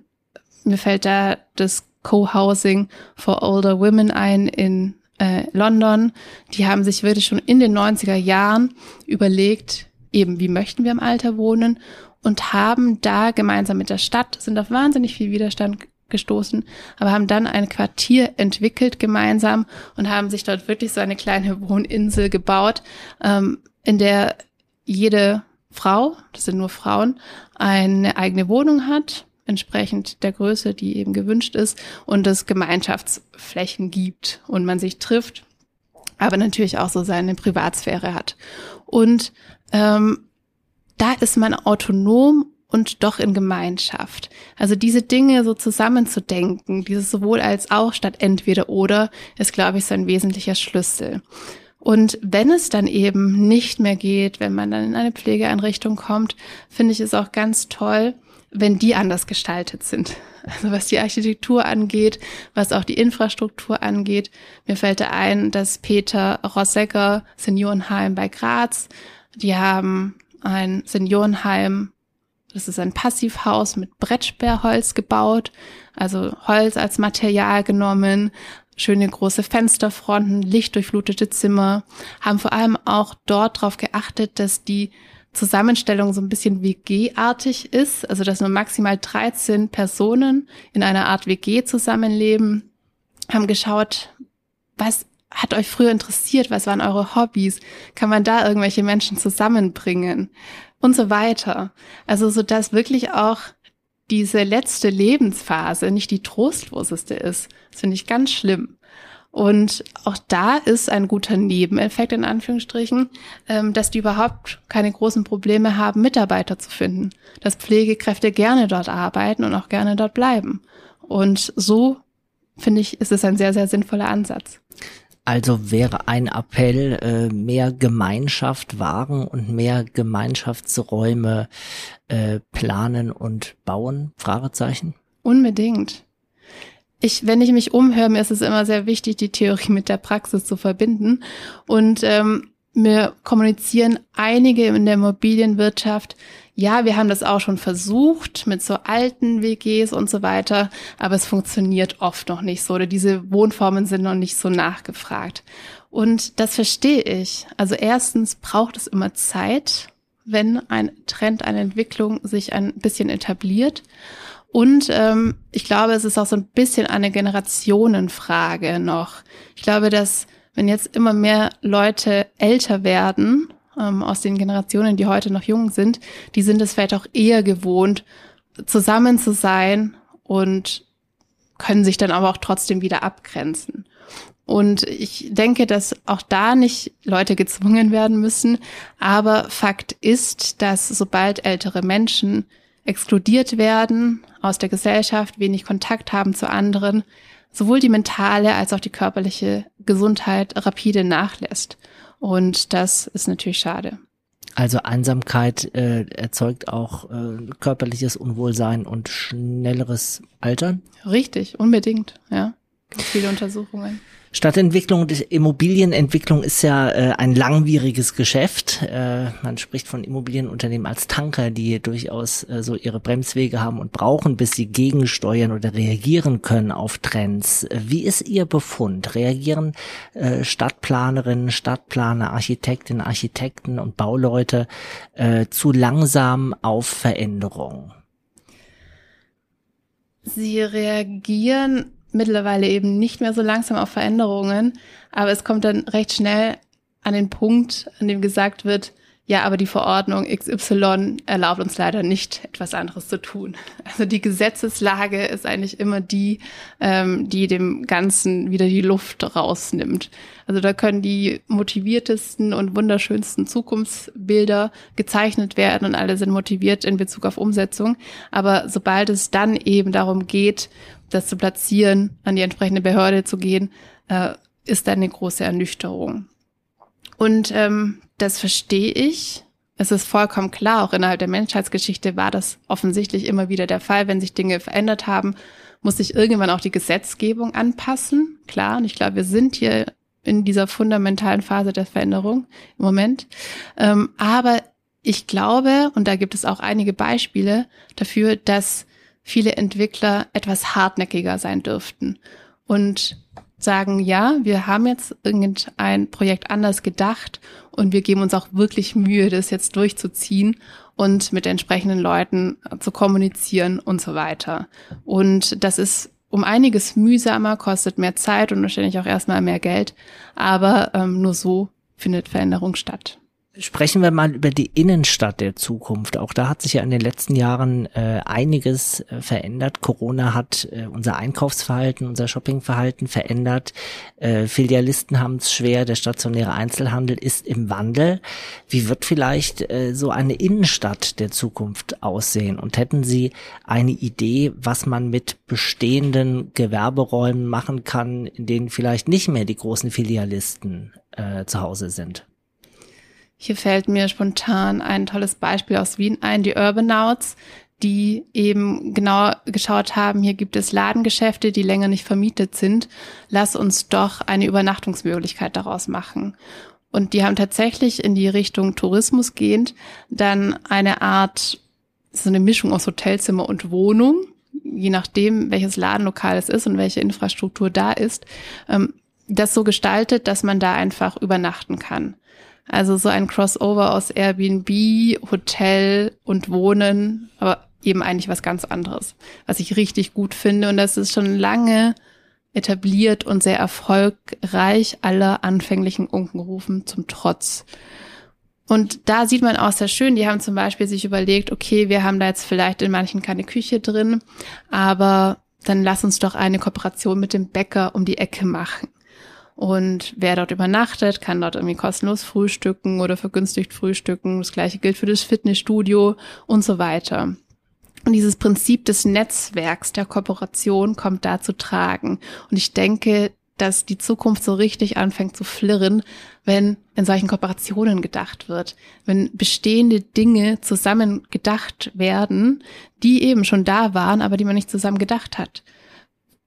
mir fällt da das Co-Housing for Older Women ein in äh, London. Die haben sich wirklich schon in den 90er Jahren überlegt, eben wie möchten wir im Alter wohnen und haben da gemeinsam mit der Stadt, sind auf wahnsinnig viel Widerstand gestoßen, aber haben dann ein Quartier entwickelt gemeinsam und haben sich dort wirklich so eine kleine Wohninsel gebaut, ähm, in der jede Frau, das sind nur Frauen, eine eigene Wohnung hat entsprechend der Größe, die eben gewünscht ist und es Gemeinschaftsflächen gibt und man sich trifft, aber natürlich auch so seine Privatsphäre hat. Und ähm, da ist man autonom und doch in Gemeinschaft. Also diese Dinge so zusammenzudenken, dieses sowohl als auch statt entweder oder, ist, glaube ich, so ein wesentlicher Schlüssel. Und wenn es dann eben nicht mehr geht, wenn man dann in eine Pflegeeinrichtung kommt, finde ich es auch ganz toll, wenn die anders gestaltet sind. Also was die Architektur angeht, was auch die Infrastruktur angeht. Mir fällt da ein, dass Peter Rossecker Seniorenheim bei Graz, die haben ein Seniorenheim, das ist ein Passivhaus mit Brettsperrholz gebaut, also Holz als Material genommen, schöne große Fensterfronten, lichtdurchflutete Zimmer, haben vor allem auch dort darauf geachtet, dass die Zusammenstellung so ein bisschen WG-artig ist, also dass nur maximal 13 Personen in einer Art WG zusammenleben, haben geschaut, was hat euch früher interessiert, was waren eure Hobbys, kann man da irgendwelche Menschen zusammenbringen und so weiter. Also so dass wirklich auch diese letzte Lebensphase nicht die trostloseste ist. Das finde ich ganz schlimm. Und auch da ist ein guter Nebeneffekt in Anführungsstrichen, ähm, dass die überhaupt keine großen Probleme haben, Mitarbeiter zu finden. Dass Pflegekräfte gerne dort arbeiten und auch gerne dort bleiben. Und so finde ich, ist es ein sehr, sehr sinnvoller Ansatz. Also wäre ein Appell, äh, mehr Gemeinschaft wagen und mehr Gemeinschaftsräume äh, planen und bauen? Fragezeichen. Unbedingt ich, wenn ich mich umhöre, mir ist es immer sehr wichtig, die Theorie mit der Praxis zu verbinden. Und ähm, mir kommunizieren einige in der Immobilienwirtschaft, ja, wir haben das auch schon versucht mit so alten WGs und so weiter, aber es funktioniert oft noch nicht so oder diese Wohnformen sind noch nicht so nachgefragt. Und das verstehe ich. Also erstens braucht es immer Zeit, wenn ein Trend, eine Entwicklung sich ein bisschen etabliert. Und ähm, ich glaube, es ist auch so ein bisschen eine Generationenfrage noch. Ich glaube, dass wenn jetzt immer mehr Leute älter werden, ähm, aus den Generationen, die heute noch jung sind, die sind es vielleicht auch eher gewohnt, zusammen zu sein und können sich dann aber auch trotzdem wieder abgrenzen. Und ich denke, dass auch da nicht Leute gezwungen werden müssen. Aber Fakt ist, dass sobald ältere Menschen exkludiert werden aus der Gesellschaft, wenig Kontakt haben zu anderen, sowohl die mentale als auch die körperliche Gesundheit rapide nachlässt. Und das ist natürlich schade. Also Einsamkeit äh, erzeugt auch äh, körperliches Unwohlsein und schnelleres Altern? Richtig, unbedingt, ja. Viele Untersuchungen. Stadtentwicklung und Immobilienentwicklung ist ja äh, ein langwieriges Geschäft. Äh, man spricht von Immobilienunternehmen als Tanker, die durchaus äh, so ihre Bremswege haben und brauchen, bis sie gegensteuern oder reagieren können auf Trends. Wie ist Ihr Befund? Reagieren äh, Stadtplanerinnen, Stadtplaner, Architektinnen, Architekten und Bauleute äh, zu langsam auf Veränderungen? Sie reagieren mittlerweile eben nicht mehr so langsam auf Veränderungen, aber es kommt dann recht schnell an den Punkt, an dem gesagt wird, ja, aber die Verordnung XY erlaubt uns leider nicht, etwas anderes zu tun. Also die Gesetzeslage ist eigentlich immer die, ähm, die dem Ganzen wieder die Luft rausnimmt. Also da können die motiviertesten und wunderschönsten Zukunftsbilder gezeichnet werden und alle sind motiviert in Bezug auf Umsetzung. Aber sobald es dann eben darum geht, das zu platzieren, an die entsprechende Behörde zu gehen, äh, ist eine große Ernüchterung. Und ähm, das verstehe ich. Es ist vollkommen klar, auch innerhalb der Menschheitsgeschichte war das offensichtlich immer wieder der Fall. Wenn sich Dinge verändert haben, muss sich irgendwann auch die Gesetzgebung anpassen. Klar, und ich glaube, wir sind hier in dieser fundamentalen Phase der Veränderung im Moment. Ähm, aber ich glaube, und da gibt es auch einige Beispiele dafür, dass viele Entwickler etwas hartnäckiger sein dürften und sagen, ja, wir haben jetzt irgendein Projekt anders gedacht und wir geben uns auch wirklich Mühe, das jetzt durchzuziehen und mit entsprechenden Leuten zu kommunizieren und so weiter. Und das ist um einiges mühsamer, kostet mehr Zeit und wahrscheinlich auch erstmal mehr Geld, aber ähm, nur so findet Veränderung statt. Sprechen wir mal über die Innenstadt der Zukunft. Auch da hat sich ja in den letzten Jahren äh, einiges äh, verändert. Corona hat äh, unser Einkaufsverhalten, unser Shoppingverhalten verändert. Äh, Filialisten haben es schwer, der stationäre Einzelhandel ist im Wandel. Wie wird vielleicht äh, so eine Innenstadt der Zukunft aussehen? Und hätten Sie eine Idee, was man mit bestehenden Gewerberäumen machen kann, in denen vielleicht nicht mehr die großen Filialisten äh, zu Hause sind? Hier fällt mir spontan ein tolles Beispiel aus Wien ein, die Urbanouts, die eben genau geschaut haben, hier gibt es Ladengeschäfte, die länger nicht vermietet sind. Lass uns doch eine Übernachtungsmöglichkeit daraus machen. Und die haben tatsächlich in die Richtung Tourismus gehend dann eine Art, so eine Mischung aus Hotelzimmer und Wohnung, je nachdem, welches Ladenlokal es ist und welche Infrastruktur da ist, ähm, das so gestaltet, dass man da einfach übernachten kann. Also so ein Crossover aus Airbnb, Hotel und Wohnen, aber eben eigentlich was ganz anderes, was ich richtig gut finde. Und das ist schon lange etabliert und sehr erfolgreich aller anfänglichen Unkenrufen zum Trotz. Und da sieht man auch sehr schön, die haben zum Beispiel sich überlegt, okay, wir haben da jetzt vielleicht in manchen keine Küche drin, aber dann lass uns doch eine Kooperation mit dem Bäcker um die Ecke machen. Und wer dort übernachtet, kann dort irgendwie kostenlos frühstücken oder vergünstigt frühstücken. Das gleiche gilt für das Fitnessstudio und so weiter. Und dieses Prinzip des Netzwerks, der Kooperation kommt da zu tragen. Und ich denke, dass die Zukunft so richtig anfängt zu flirren, wenn in solchen Kooperationen gedacht wird, wenn bestehende Dinge zusammen gedacht werden, die eben schon da waren, aber die man nicht zusammen gedacht hat.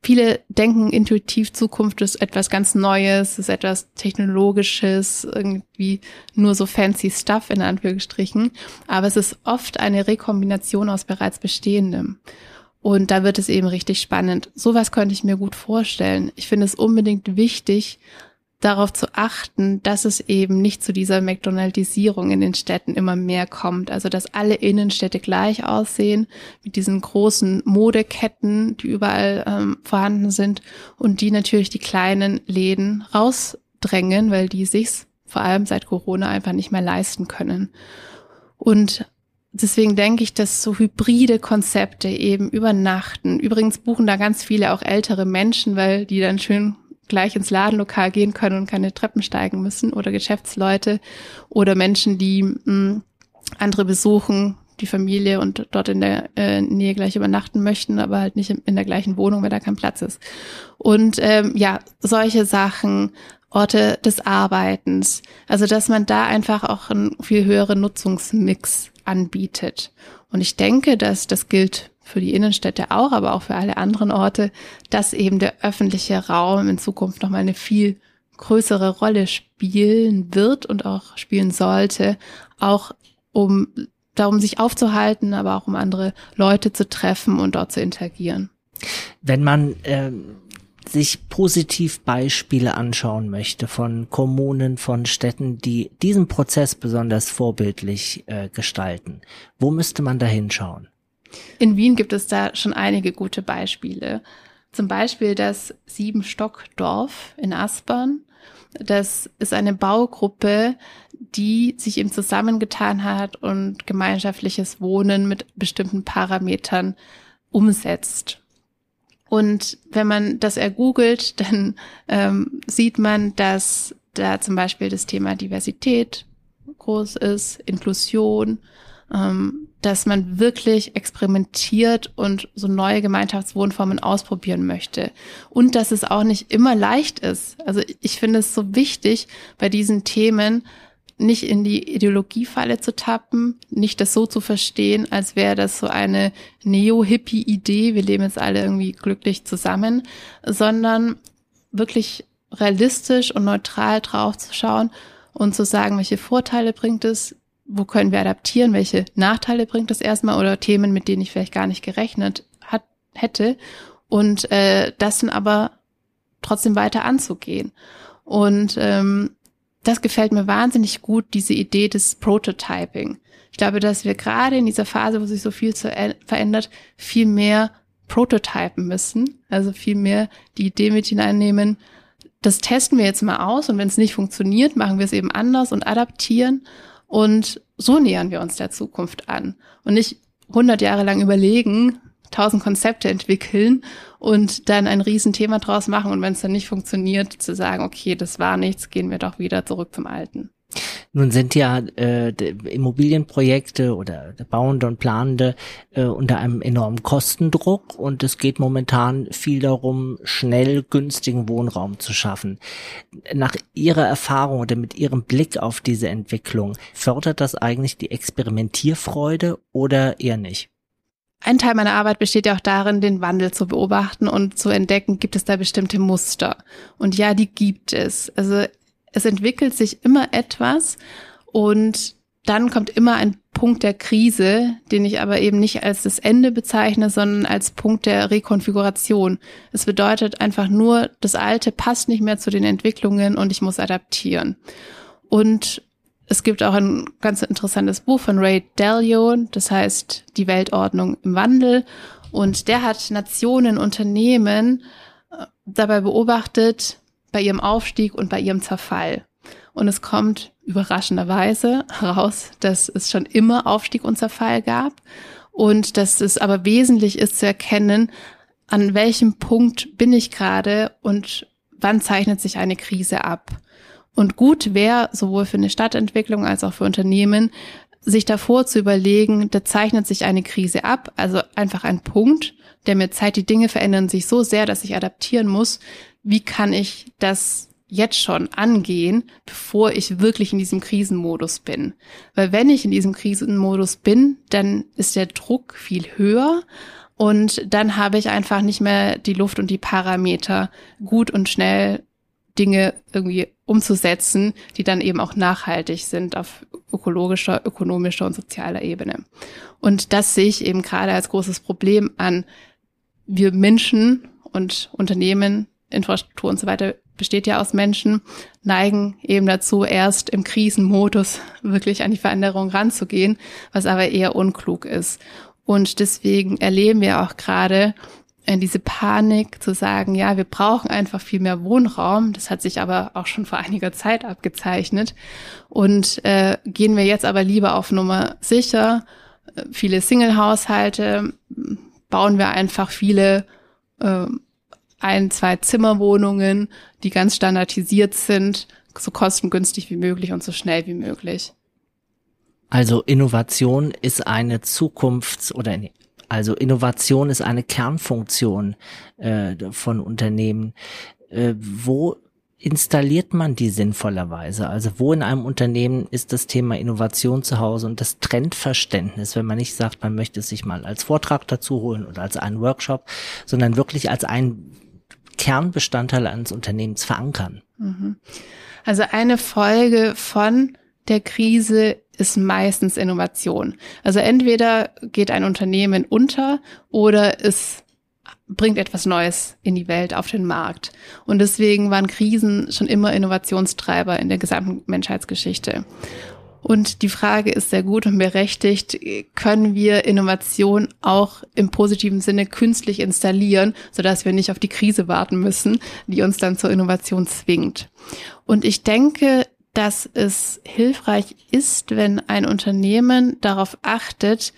Viele denken intuitiv, Zukunft ist etwas ganz Neues, ist etwas Technologisches, irgendwie nur so fancy Stuff in Anführungsstrichen. Aber es ist oft eine Rekombination aus bereits Bestehendem. Und da wird es eben richtig spannend. Sowas könnte ich mir gut vorstellen. Ich finde es unbedingt wichtig, darauf zu achten, dass es eben nicht zu dieser McDonaldisierung in den Städten immer mehr kommt. Also dass alle Innenstädte gleich aussehen, mit diesen großen Modeketten, die überall ähm, vorhanden sind und die natürlich die kleinen Läden rausdrängen, weil die sich's vor allem seit Corona einfach nicht mehr leisten können. Und deswegen denke ich, dass so hybride Konzepte eben übernachten. Übrigens buchen da ganz viele auch ältere Menschen, weil die dann schön gleich ins Ladenlokal gehen können und keine Treppen steigen müssen oder Geschäftsleute oder Menschen, die mh, hm, andere besuchen, die Familie und dort in der äh, Nähe gleich übernachten möchten, aber halt nicht in, der gleichen Wohnung, weil da kein Platz ist. Und ähm, ja, solche Sachen, Orte des Arbeitens, also dass man da einfach auch einen viel höheren Nutzungsmix anbietet. Und ich denke, dass das gilt für die Innenstädte auch, aber auch für alle anderen Orte, dass eben der öffentliche Raum in Zukunft nochmal eine viel größere Rolle spielen wird und auch spielen sollte, auch um darum sich aufzuhalten, aber auch um andere Leute zu treffen und dort zu interagieren. Wenn man ähm sich positiv Beispiele anschauen möchte von Kommunen, von Städten, die diesen Prozess besonders vorbildlich äh, gestalten, wo müsste man da hinschauen? In Wien gibt es da schon einige gute Beispiele. Zum Beispiel das Siebenstockdorf in Aspern. Das ist eine Baugruppe, die sich eben zusammengetan hat und gemeinschaftliches Wohnen mit bestimmten Parametern umsetzt. Und wenn man das ergoogelt, dann ähm, sieht man, dass da zum Beispiel das Thema Diversität groß ist, Inklusion, ähm, dass man wirklich experimentiert und so neue Gemeinschaftswohnformen ausprobieren möchte. Und dass es auch nicht immer leicht ist. Also ich finde es so wichtig bei diesen Themen, nicht in die Ideologiefalle zu tappen, nicht das so zu verstehen, als wäre das so eine Neo-Hippie-Idee, wir leben jetzt alle irgendwie glücklich zusammen, sondern wirklich realistisch und neutral drauf zu schauen und zu sagen, welche Vorteile bringt es, wo können wir adaptieren, welche Nachteile bringt es erstmal? Oder Themen, mit denen ich vielleicht gar nicht gerechnet hat, hätte. Und äh, das dann aber trotzdem weiter anzugehen. Und ähm, das gefällt mir wahnsinnig gut, diese Idee des Prototyping. Ich glaube, dass wir gerade in dieser Phase, wo sich so viel verändert, viel mehr prototypen müssen, also viel mehr die Idee mit hineinnehmen, das testen wir jetzt mal aus. Und wenn es nicht funktioniert, machen wir es eben anders und adaptieren und so nähern wir uns der Zukunft an und nicht 100 Jahre lang überlegen, tausend Konzepte entwickeln und dann ein Riesenthema draus machen und wenn es dann nicht funktioniert, zu sagen, okay, das war nichts, gehen wir doch wieder zurück zum Alten. Nun sind ja äh, Immobilienprojekte oder Bauende und Planende äh, unter einem enormen Kostendruck und es geht momentan viel darum, schnell günstigen Wohnraum zu schaffen. Nach Ihrer Erfahrung oder mit Ihrem Blick auf diese Entwicklung, fördert das eigentlich die Experimentierfreude oder eher nicht? Ein Teil meiner Arbeit besteht ja auch darin, den Wandel zu beobachten und zu entdecken, gibt es da bestimmte Muster. Und ja, die gibt es. Also es entwickelt sich immer etwas und dann kommt immer ein Punkt der Krise, den ich aber eben nicht als das Ende bezeichne, sondern als Punkt der Rekonfiguration. Es bedeutet einfach nur, das Alte passt nicht mehr zu den Entwicklungen und ich muss adaptieren. Und es gibt auch ein ganz interessantes Buch von Ray Dalio, das heißt Die Weltordnung im Wandel. Und der hat Nationen, Unternehmen äh, dabei beobachtet, bei ihrem Aufstieg und bei ihrem Zerfall. Und es kommt überraschenderweise heraus, dass es schon immer Aufstieg und Zerfall gab und dass es aber wesentlich ist zu erkennen, an welchem Punkt bin ich gerade und wann zeichnet sich eine Krise ab. Und gut wäre, sowohl für eine Stadtentwicklung als auch für Unternehmen, sich davor zu überlegen, da zeichnet sich eine Krise ab, also einfach ein Punkt, der mir zeigt, die Dinge verändern sich so sehr, dass ich adaptieren muss. Wie kann ich das jetzt schon angehen, bevor ich wirklich in diesem Krisenmodus bin? Weil wenn ich in diesem Krisenmodus bin, dann ist der Druck viel höher und dann habe ich einfach nicht mehr die Luft und die Parameter, gut und schnell Dinge irgendwie umzusetzen, die dann eben auch nachhaltig sind auf ökologischer, ökonomischer und sozialer Ebene. Und das sehe ich eben gerade als großes Problem an. Wir Menschen und Unternehmen, Infrastruktur und so weiter besteht ja aus Menschen, neigen eben dazu, erst im Krisenmodus wirklich an die Veränderung ranzugehen, was aber eher unklug ist. Und deswegen erleben wir auch gerade diese Panik zu sagen, ja, wir brauchen einfach viel mehr Wohnraum. Das hat sich aber auch schon vor einiger Zeit abgezeichnet. Und äh, gehen wir jetzt aber lieber auf Nummer sicher. Viele Single-Haushalte bauen wir einfach viele äh, ein, zwei Zimmerwohnungen, die ganz standardisiert sind, so kostengünstig wie möglich und so schnell wie möglich. Also Innovation ist eine Zukunfts- oder also Innovation ist eine Kernfunktion äh, von Unternehmen. Äh, wo installiert man die sinnvollerweise? Also wo in einem Unternehmen ist das Thema Innovation zu Hause und das Trendverständnis, wenn man nicht sagt, man möchte es sich mal als Vortrag dazu holen oder als einen Workshop, sondern wirklich als ein Kernbestandteil eines Unternehmens verankern? Mhm. Also eine Folge von der Krise ist meistens Innovation. Also entweder geht ein Unternehmen unter oder es bringt etwas Neues in die Welt, auf den Markt. Und deswegen waren Krisen schon immer Innovationstreiber in der gesamten Menschheitsgeschichte. Und die Frage ist sehr gut und berechtigt, können wir Innovation auch im positiven Sinne künstlich installieren, sodass wir nicht auf die Krise warten müssen, die uns dann zur Innovation zwingt. Und ich denke, dass es hilfreich ist, wenn ein Unternehmen darauf achtet,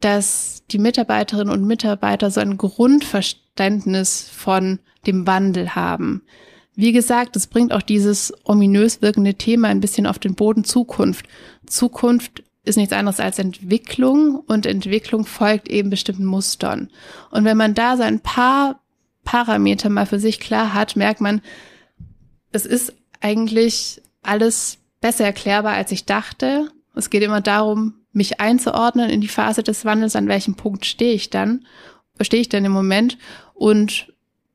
dass die Mitarbeiterinnen und Mitarbeiter so ein Grundverständnis von dem Wandel haben. Wie gesagt, es bringt auch dieses ominös wirkende Thema ein bisschen auf den Boden Zukunft. Zukunft ist nichts anderes als Entwicklung und Entwicklung folgt eben bestimmten Mustern. Und wenn man da so ein paar Parameter mal für sich klar hat, merkt man, es ist eigentlich alles besser erklärbar, als ich dachte. Es geht immer darum, mich einzuordnen in die Phase des Wandels, an welchem Punkt stehe ich dann, stehe ich denn im Moment und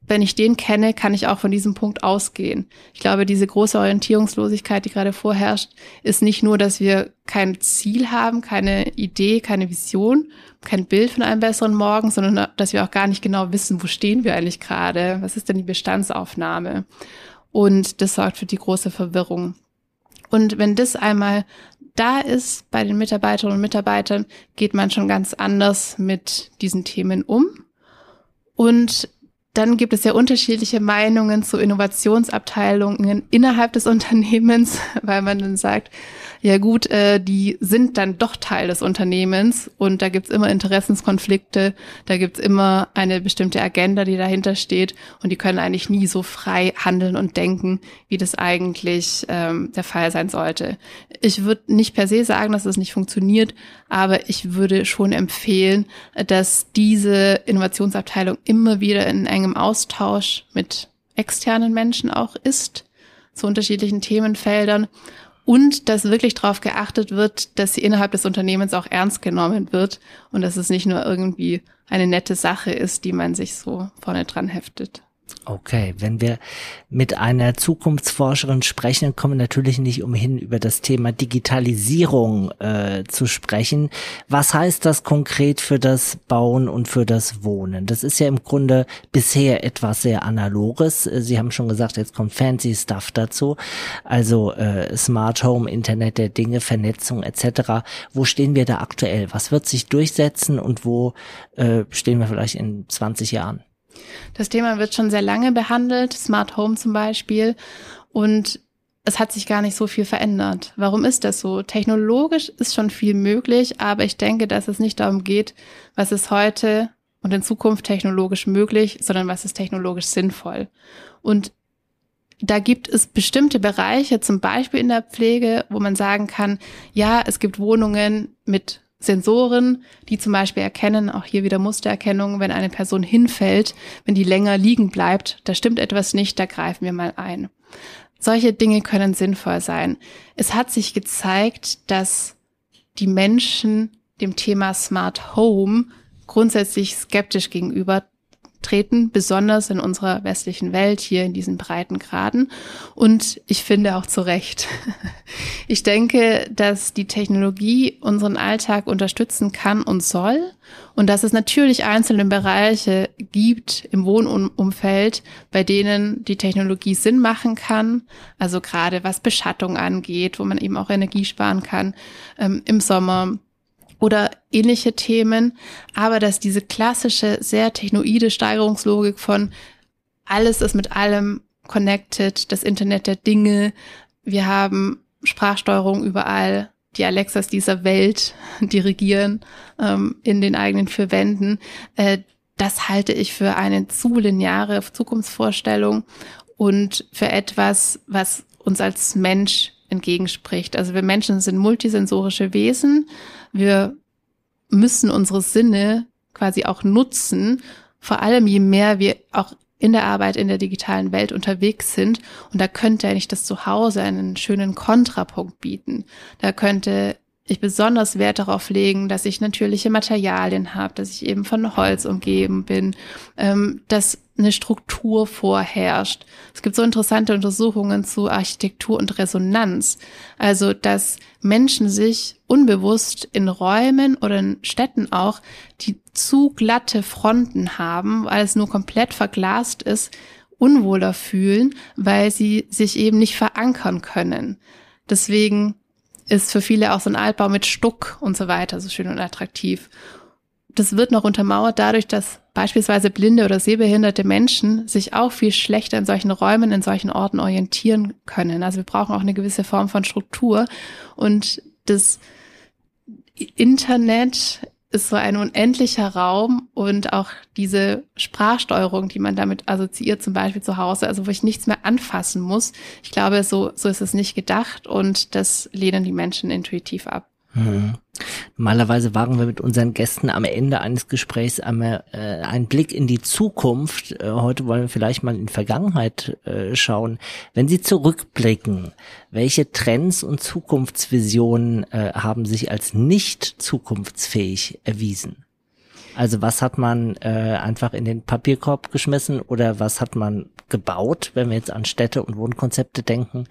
wenn ich den kenne, kann ich auch von diesem Punkt ausgehen. Ich glaube, diese große Orientierungslosigkeit, die gerade vorherrscht, ist nicht nur, dass wir kein Ziel haben, keine Idee, keine Vision, kein Bild von einem besseren Morgen, sondern dass wir auch gar nicht genau wissen, wo stehen wir eigentlich gerade, was ist denn die Bestandsaufnahme. Und das sorgt für die große Verwirrung. Und wenn das einmal da ist bei den Mitarbeiterinnen und Mitarbeitern, geht man schon ganz anders mit diesen Themen um. Und dann gibt es ja unterschiedliche Meinungen zu Innovationsabteilungen innerhalb des Unternehmens, weil man dann sagt, ja gut, äh, die sind dann doch Teil des Unternehmens und da gibt's immer Interessenskonflikte, da gibt's immer eine bestimmte Agenda, die dahinter steht und die können eigentlich nie so frei handeln und denken, wie das eigentlich ähm, der Fall sein sollte. Ich würde nicht per se sagen, dass das nicht funktioniert, aber ich würde schon empfehlen, dass diese Innovationsabteilung immer wieder in engem Austausch mit externen Menschen auch ist zu unterschiedlichen Themenfeldern und dass wirklich darauf geachtet wird, dass sie innerhalb des Unternehmens auch ernst genommen wird und dass es nicht nur irgendwie eine nette Sache ist, die man sich so vorne dran heftet. Okay, wenn wir mit einer Zukunftsforscherin sprechen, kommen wir natürlich nicht umhin, über das Thema Digitalisierung äh, zu sprechen. Was heißt das konkret für das Bauen und für das Wohnen? Das ist ja im Grunde bisher etwas sehr Analoges. Sie haben schon gesagt, jetzt kommt fancy Stuff dazu, also äh, Smart Home, Internet der Dinge, Vernetzung etc. Wo stehen wir da aktuell? Was wird sich durchsetzen und wo äh, stehen wir vielleicht in 20 Jahren? Das Thema wird schon sehr lange behandelt, Smart Home zum Beispiel. Und es hat sich gar nicht so viel verändert. Warum ist das so? Technologisch ist schon viel möglich, aber ich denke, dass es nicht darum geht, was ist heute und in Zukunft technologisch möglich, sondern was ist technologisch sinnvoll. Und da gibt es bestimmte Bereiche, zum Beispiel in der Pflege, wo man sagen kann, ja, es gibt Wohnungen mit Sensoren, die zum Beispiel erkennen, auch hier wieder Mustererkennung, wenn eine Person hinfällt, wenn die länger liegen bleibt, da stimmt etwas nicht, da greifen wir mal ein. Solche Dinge können sinnvoll sein. Es hat sich gezeigt, dass die Menschen dem Thema Smart Home grundsätzlich skeptisch gegenüber treten, besonders in unserer westlichen Welt, hier in diesen breiten Graden. Und ich finde auch zu Recht. Ich denke, dass die Technologie unseren Alltag unterstützen kann und soll und dass es natürlich einzelne Bereiche gibt im Wohnumfeld, bei denen die Technologie Sinn machen kann. Also gerade was Beschattung angeht, wo man eben auch Energie sparen kann ähm, im Sommer oder ähnliche Themen, aber dass diese klassische, sehr technoide Steigerungslogik von alles ist mit allem connected, das Internet der Dinge, wir haben Sprachsteuerung überall, die Alexas dieser Welt dirigieren ähm, in den eigenen vier Wänden, äh, das halte ich für eine zu lineare Zukunftsvorstellung und für etwas, was uns als Mensch entgegenspricht. Also wir Menschen sind multisensorische Wesen. Wir müssen unsere Sinne quasi auch nutzen, vor allem je mehr wir auch in der Arbeit in der digitalen Welt unterwegs sind. Und da könnte eigentlich das Zuhause einen schönen Kontrapunkt bieten. Da könnte ich besonders Wert darauf legen, dass ich natürliche Materialien habe, dass ich eben von Holz umgeben bin, ähm, dass eine Struktur vorherrscht. Es gibt so interessante Untersuchungen zu Architektur und Resonanz. Also, dass Menschen sich unbewusst in Räumen oder in Städten auch, die zu glatte Fronten haben, weil es nur komplett verglast ist, unwohler fühlen, weil sie sich eben nicht verankern können. Deswegen ist für viele auch so ein Altbau mit Stuck und so weiter so schön und attraktiv. Das wird noch untermauert dadurch, dass beispielsweise blinde oder sehbehinderte Menschen sich auch viel schlechter in solchen Räumen, in solchen Orten orientieren können. Also wir brauchen auch eine gewisse Form von Struktur und das Internet ist so ein unendlicher Raum und auch diese Sprachsteuerung, die man damit assoziiert, zum Beispiel zu Hause, also wo ich nichts mehr anfassen muss. Ich glaube, so, so ist es nicht gedacht und das lehnen die Menschen intuitiv ab. Hm. Normalerweise wagen wir mit unseren Gästen am Ende eines Gesprächs einmal äh, einen Blick in die Zukunft. Äh, heute wollen wir vielleicht mal in die Vergangenheit äh, schauen. Wenn Sie zurückblicken, welche Trends und Zukunftsvisionen äh, haben sich als nicht zukunftsfähig erwiesen? Also was hat man äh, einfach in den Papierkorb geschmissen oder was hat man gebaut, wenn wir jetzt an Städte und Wohnkonzepte denken,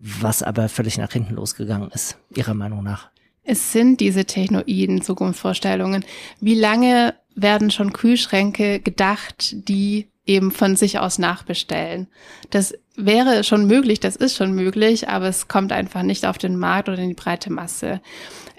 was aber völlig nach hinten losgegangen ist, Ihrer Meinung nach? Es sind diese technoiden Zukunftsvorstellungen. Wie lange werden schon Kühlschränke gedacht, die eben von sich aus nachbestellen? Das wäre schon möglich, das ist schon möglich, aber es kommt einfach nicht auf den Markt oder in die breite Masse.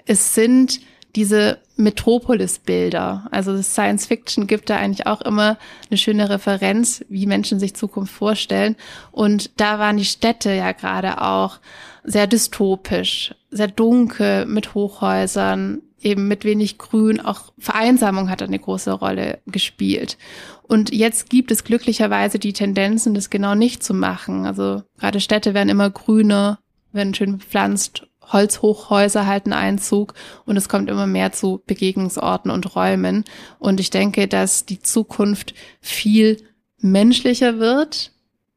Es sind diese Metropolis-Bilder. Also Science Fiction gibt da eigentlich auch immer eine schöne Referenz, wie Menschen sich Zukunft vorstellen. Und da waren die Städte ja gerade auch sehr dystopisch, sehr dunkel mit Hochhäusern, eben mit wenig Grün. Auch Vereinsamung hat eine große Rolle gespielt. Und jetzt gibt es glücklicherweise die Tendenzen, das genau nicht zu machen. Also gerade Städte werden immer grüner, werden schön bepflanzt Holzhochhäuser halten Einzug und es kommt immer mehr zu Begegnungsorten und Räumen. Und ich denke, dass die Zukunft viel menschlicher wird,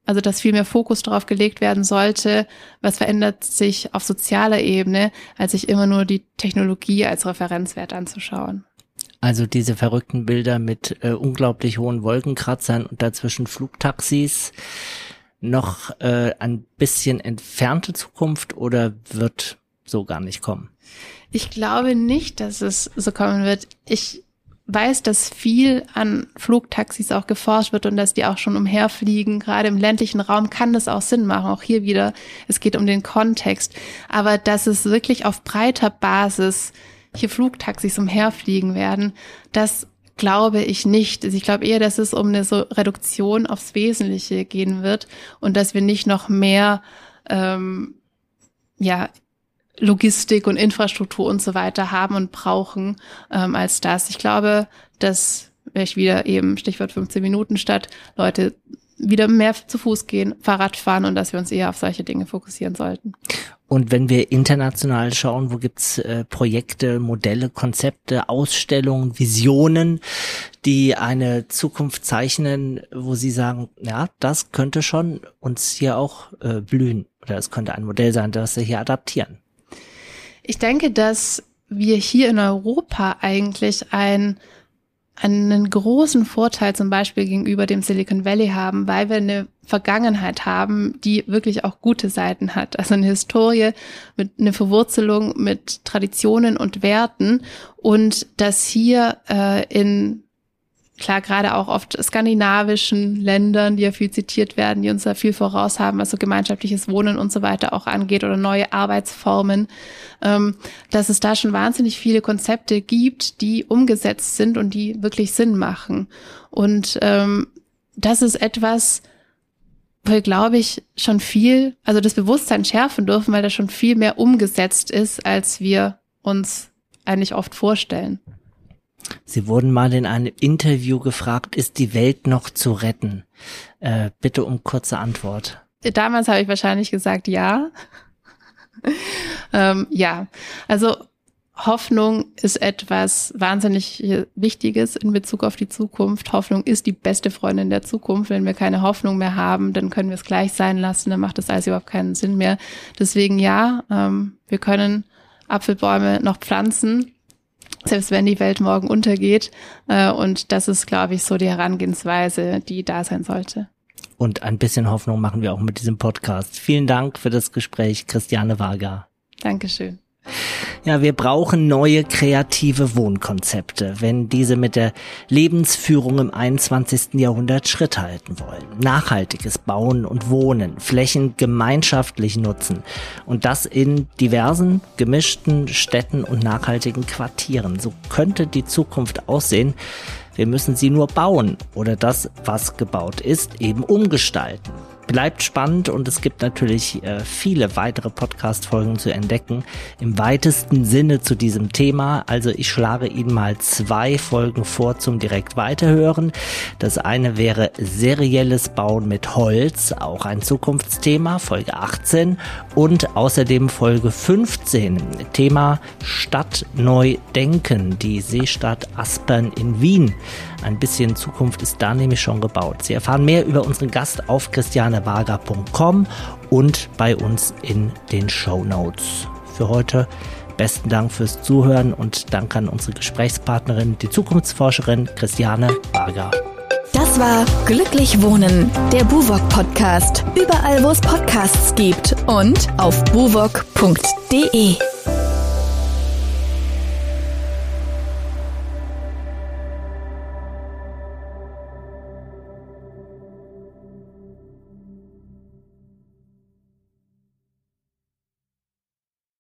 also dass viel mehr Fokus darauf gelegt werden sollte, was verändert sich auf sozialer Ebene, als sich immer nur die Technologie als Referenzwert anzuschauen. Also diese verrückten Bilder mit äh, unglaublich hohen Wolkenkratzern und dazwischen Flugtaxis noch äh, ein bisschen entfernte Zukunft oder wird so gar nicht kommen? Ich glaube nicht, dass es so kommen wird. Ich weiß, dass viel an Flugtaxis auch geforscht wird und dass die auch schon umherfliegen. Gerade im ländlichen Raum kann das auch Sinn machen. Auch hier wieder, es geht um den Kontext. Aber dass es wirklich auf breiter Basis hier Flugtaxis umherfliegen werden, das glaube ich nicht. Also ich glaube eher, dass es um eine so Reduktion aufs Wesentliche gehen wird und dass wir nicht noch mehr ähm, ja Logistik und Infrastruktur und so weiter haben und brauchen ähm, als das. Ich glaube, dass ich wieder eben Stichwort 15 Minuten statt Leute wieder mehr zu Fuß gehen, Fahrrad fahren und dass wir uns eher auf solche Dinge fokussieren sollten. Und wenn wir international schauen, wo gibt's äh, Projekte, Modelle, Konzepte, Ausstellungen, Visionen, die eine Zukunft zeichnen, wo Sie sagen, ja, das könnte schon uns hier auch äh, blühen oder es könnte ein Modell sein, das wir hier adaptieren? Ich denke, dass wir hier in Europa eigentlich ein einen großen Vorteil zum Beispiel gegenüber dem Silicon Valley haben, weil wir eine Vergangenheit haben, die wirklich auch gute Seiten hat. Also eine Historie mit eine Verwurzelung mit Traditionen und Werten und dass hier äh, in klar gerade auch oft skandinavischen Ländern, die ja viel zitiert werden, die uns da viel voraus haben, was so gemeinschaftliches Wohnen und so weiter auch angeht oder neue Arbeitsformen, ähm, dass es da schon wahnsinnig viele Konzepte gibt, die umgesetzt sind und die wirklich Sinn machen. Und ähm, das ist etwas, wir, glaube ich, schon viel, also das Bewusstsein schärfen dürfen, weil da schon viel mehr umgesetzt ist, als wir uns eigentlich oft vorstellen. Sie wurden mal in einem Interview gefragt, ist die Welt noch zu retten? Äh, bitte um kurze Antwort. Damals habe ich wahrscheinlich gesagt, ja. ähm, ja, also Hoffnung ist etwas wahnsinnig Wichtiges in Bezug auf die Zukunft. Hoffnung ist die beste Freundin der Zukunft. Wenn wir keine Hoffnung mehr haben, dann können wir es gleich sein lassen. Dann macht das alles überhaupt keinen Sinn mehr. Deswegen ja, ähm, wir können Apfelbäume noch pflanzen selbst wenn die Welt morgen untergeht. Äh, und das ist, glaube ich, so die Herangehensweise, die da sein sollte. Und ein bisschen Hoffnung machen wir auch mit diesem Podcast. Vielen Dank für das Gespräch, Christiane Wager. Dankeschön. Ja, wir brauchen neue kreative Wohnkonzepte, wenn diese mit der Lebensführung im 21. Jahrhundert Schritt halten wollen. Nachhaltiges Bauen und Wohnen, Flächen gemeinschaftlich nutzen und das in diversen, gemischten Städten und nachhaltigen Quartieren. So könnte die Zukunft aussehen. Wir müssen sie nur bauen oder das, was gebaut ist, eben umgestalten bleibt spannend und es gibt natürlich äh, viele weitere Podcast-Folgen zu entdecken. Im weitesten Sinne zu diesem Thema. Also ich schlage Ihnen mal zwei Folgen vor zum direkt weiterhören. Das eine wäre serielles Bauen mit Holz, auch ein Zukunftsthema, Folge 18. Und außerdem Folge 15, Thema Stadt neu denken, die Seestadt Aspern in Wien. Ein bisschen Zukunft ist da nämlich schon gebaut. Sie erfahren mehr über unseren Gast auf christianewager.com und bei uns in den Show Notes. Für heute besten Dank fürs Zuhören und Dank an unsere Gesprächspartnerin, die Zukunftsforscherin Christiane Wager. Das war Glücklich Wohnen, der Buwok Podcast. Überall, wo es Podcasts gibt und auf buwok.de.